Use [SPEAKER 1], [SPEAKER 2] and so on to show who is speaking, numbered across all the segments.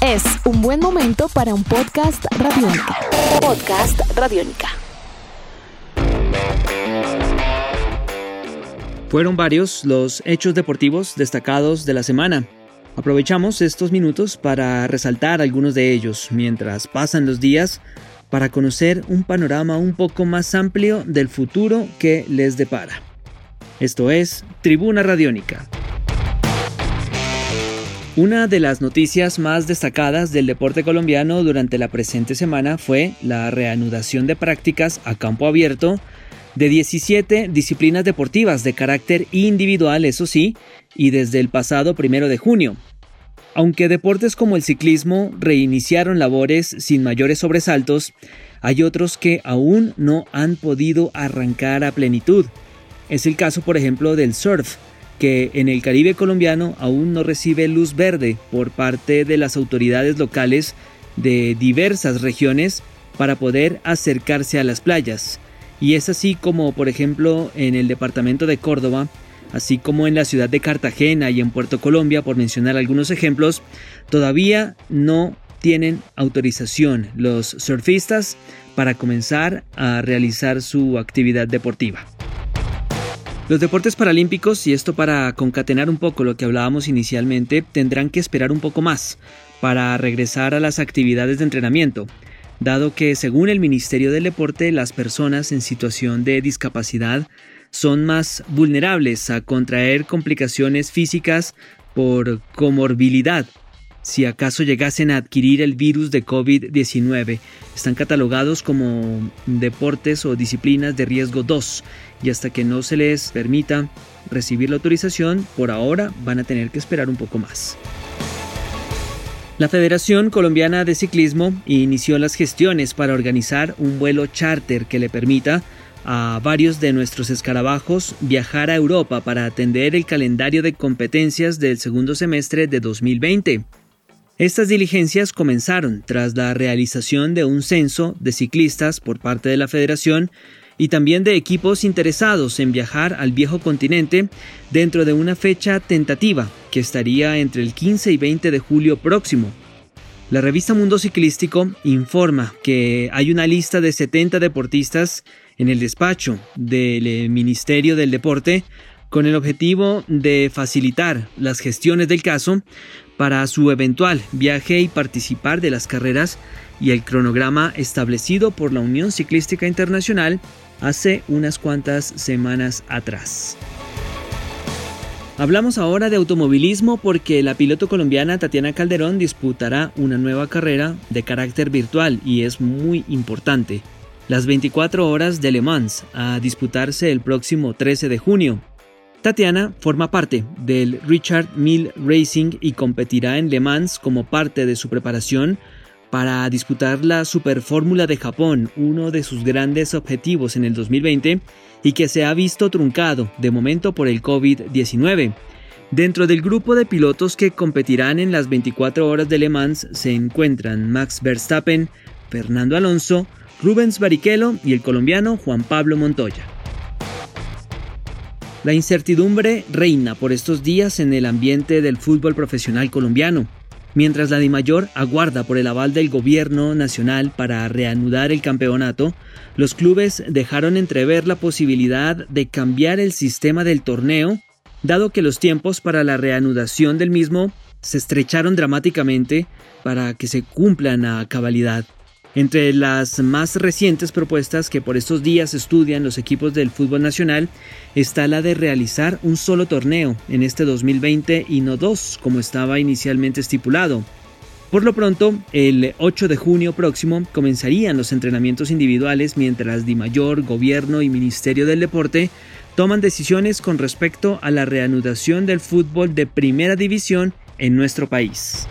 [SPEAKER 1] Es un buen momento para un podcast radiónica. Podcast radiónica.
[SPEAKER 2] Fueron varios los hechos deportivos destacados de la semana. Aprovechamos estos minutos para resaltar algunos de ellos mientras pasan los días para conocer un panorama un poco más amplio del futuro que les depara. Esto es Tribuna Radiónica. Una de las noticias más destacadas del deporte colombiano durante la presente semana fue la reanudación de prácticas a campo abierto de 17 disciplinas deportivas de carácter individual, eso sí, y desde el pasado primero de junio. Aunque deportes como el ciclismo reiniciaron labores sin mayores sobresaltos, hay otros que aún no han podido arrancar a plenitud. Es el caso, por ejemplo, del surf, que en el Caribe colombiano aún no recibe luz verde por parte de las autoridades locales de diversas regiones para poder acercarse a las playas. Y es así como, por ejemplo, en el departamento de Córdoba, así como en la ciudad de Cartagena y en Puerto Colombia, por mencionar algunos ejemplos, todavía no tienen autorización los surfistas para comenzar a realizar su actividad deportiva. Los deportes paralímpicos, y esto para concatenar un poco lo que hablábamos inicialmente, tendrán que esperar un poco más para regresar a las actividades de entrenamiento dado que según el Ministerio del Deporte las personas en situación de discapacidad son más vulnerables a contraer complicaciones físicas por comorbilidad. Si acaso llegasen a adquirir el virus de COVID-19, están catalogados como deportes o disciplinas de riesgo 2 y hasta que no se les permita recibir la autorización, por ahora van a tener que esperar un poco más. La Federación Colombiana de Ciclismo inició las gestiones para organizar un vuelo charter que le permita a varios de nuestros escarabajos viajar a Europa para atender el calendario de competencias del segundo semestre de 2020. Estas diligencias comenzaron tras la realización de un censo de ciclistas por parte de la Federación y también de equipos interesados en viajar al viejo continente dentro de una fecha tentativa que estaría entre el 15 y 20 de julio próximo. La revista Mundo Ciclístico informa que hay una lista de 70 deportistas en el despacho del eh, Ministerio del Deporte con el objetivo de facilitar las gestiones del caso para su eventual viaje y participar de las carreras y el cronograma establecido por la Unión Ciclística Internacional hace unas cuantas semanas atrás. Hablamos ahora de automovilismo porque la piloto colombiana Tatiana Calderón disputará una nueva carrera de carácter virtual y es muy importante. Las 24 horas de Le Mans a disputarse el próximo 13 de junio. Tatiana forma parte del Richard Mill Racing y competirá en Le Mans como parte de su preparación para disputar la Superfórmula de Japón, uno de sus grandes objetivos en el 2020 y que se ha visto truncado de momento por el COVID-19. Dentro del grupo de pilotos que competirán en las 24 horas de Le Mans se encuentran Max Verstappen, Fernando Alonso, Rubens Barrichello y el colombiano Juan Pablo Montoya. La incertidumbre reina por estos días en el ambiente del fútbol profesional colombiano. Mientras la DIMAYOR aguarda por el aval del gobierno nacional para reanudar el campeonato, los clubes dejaron entrever la posibilidad de cambiar el sistema del torneo, dado que los tiempos para la reanudación del mismo se estrecharon dramáticamente para que se cumplan a cabalidad. Entre las más recientes propuestas que por estos días estudian los equipos del fútbol nacional está la de realizar un solo torneo en este 2020 y no dos, como estaba inicialmente estipulado. Por lo pronto, el 8 de junio próximo comenzarían los entrenamientos individuales mientras Mayor, Gobierno y Ministerio del Deporte toman decisiones con respecto a la reanudación del fútbol de primera división en nuestro país.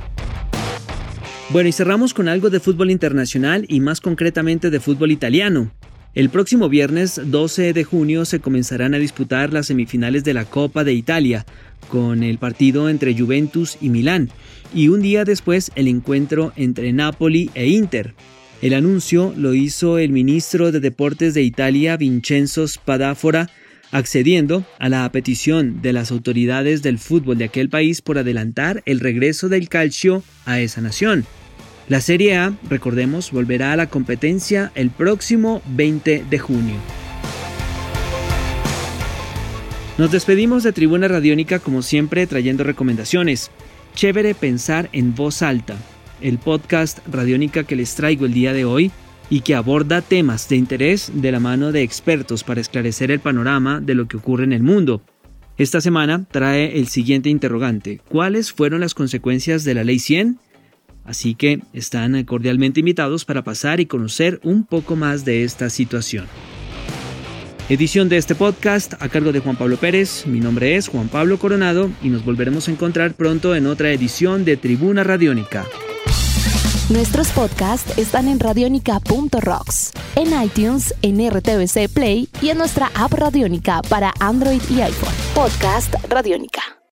[SPEAKER 2] Bueno, y cerramos con algo de fútbol internacional y más concretamente de fútbol italiano. El próximo viernes 12 de junio se comenzarán a disputar las semifinales de la Copa de Italia, con el partido entre Juventus y Milán, y un día después el encuentro entre Napoli e Inter. El anuncio lo hizo el ministro de Deportes de Italia, Vincenzo Spadafora, accediendo a la petición de las autoridades del fútbol de aquel país por adelantar el regreso del calcio a esa nación. La Serie A, recordemos, volverá a la competencia el próximo 20 de junio. Nos despedimos de Tribuna Radiónica como siempre trayendo recomendaciones. Chévere pensar en voz alta, el podcast Radiónica que les traigo el día de hoy y que aborda temas de interés de la mano de expertos para esclarecer el panorama de lo que ocurre en el mundo. Esta semana trae el siguiente interrogante. ¿Cuáles fueron las consecuencias de la Ley 100? Así que están cordialmente invitados para pasar y conocer un poco más de esta situación. Edición de este podcast a cargo de Juan Pablo Pérez. Mi nombre es Juan Pablo Coronado y nos volveremos a encontrar pronto en otra edición de Tribuna Radiónica.
[SPEAKER 1] Nuestros podcasts están en radionica.rocks, en iTunes, en RTVC Play y en nuestra app Radionica para Android y iPhone. Podcast Radionica.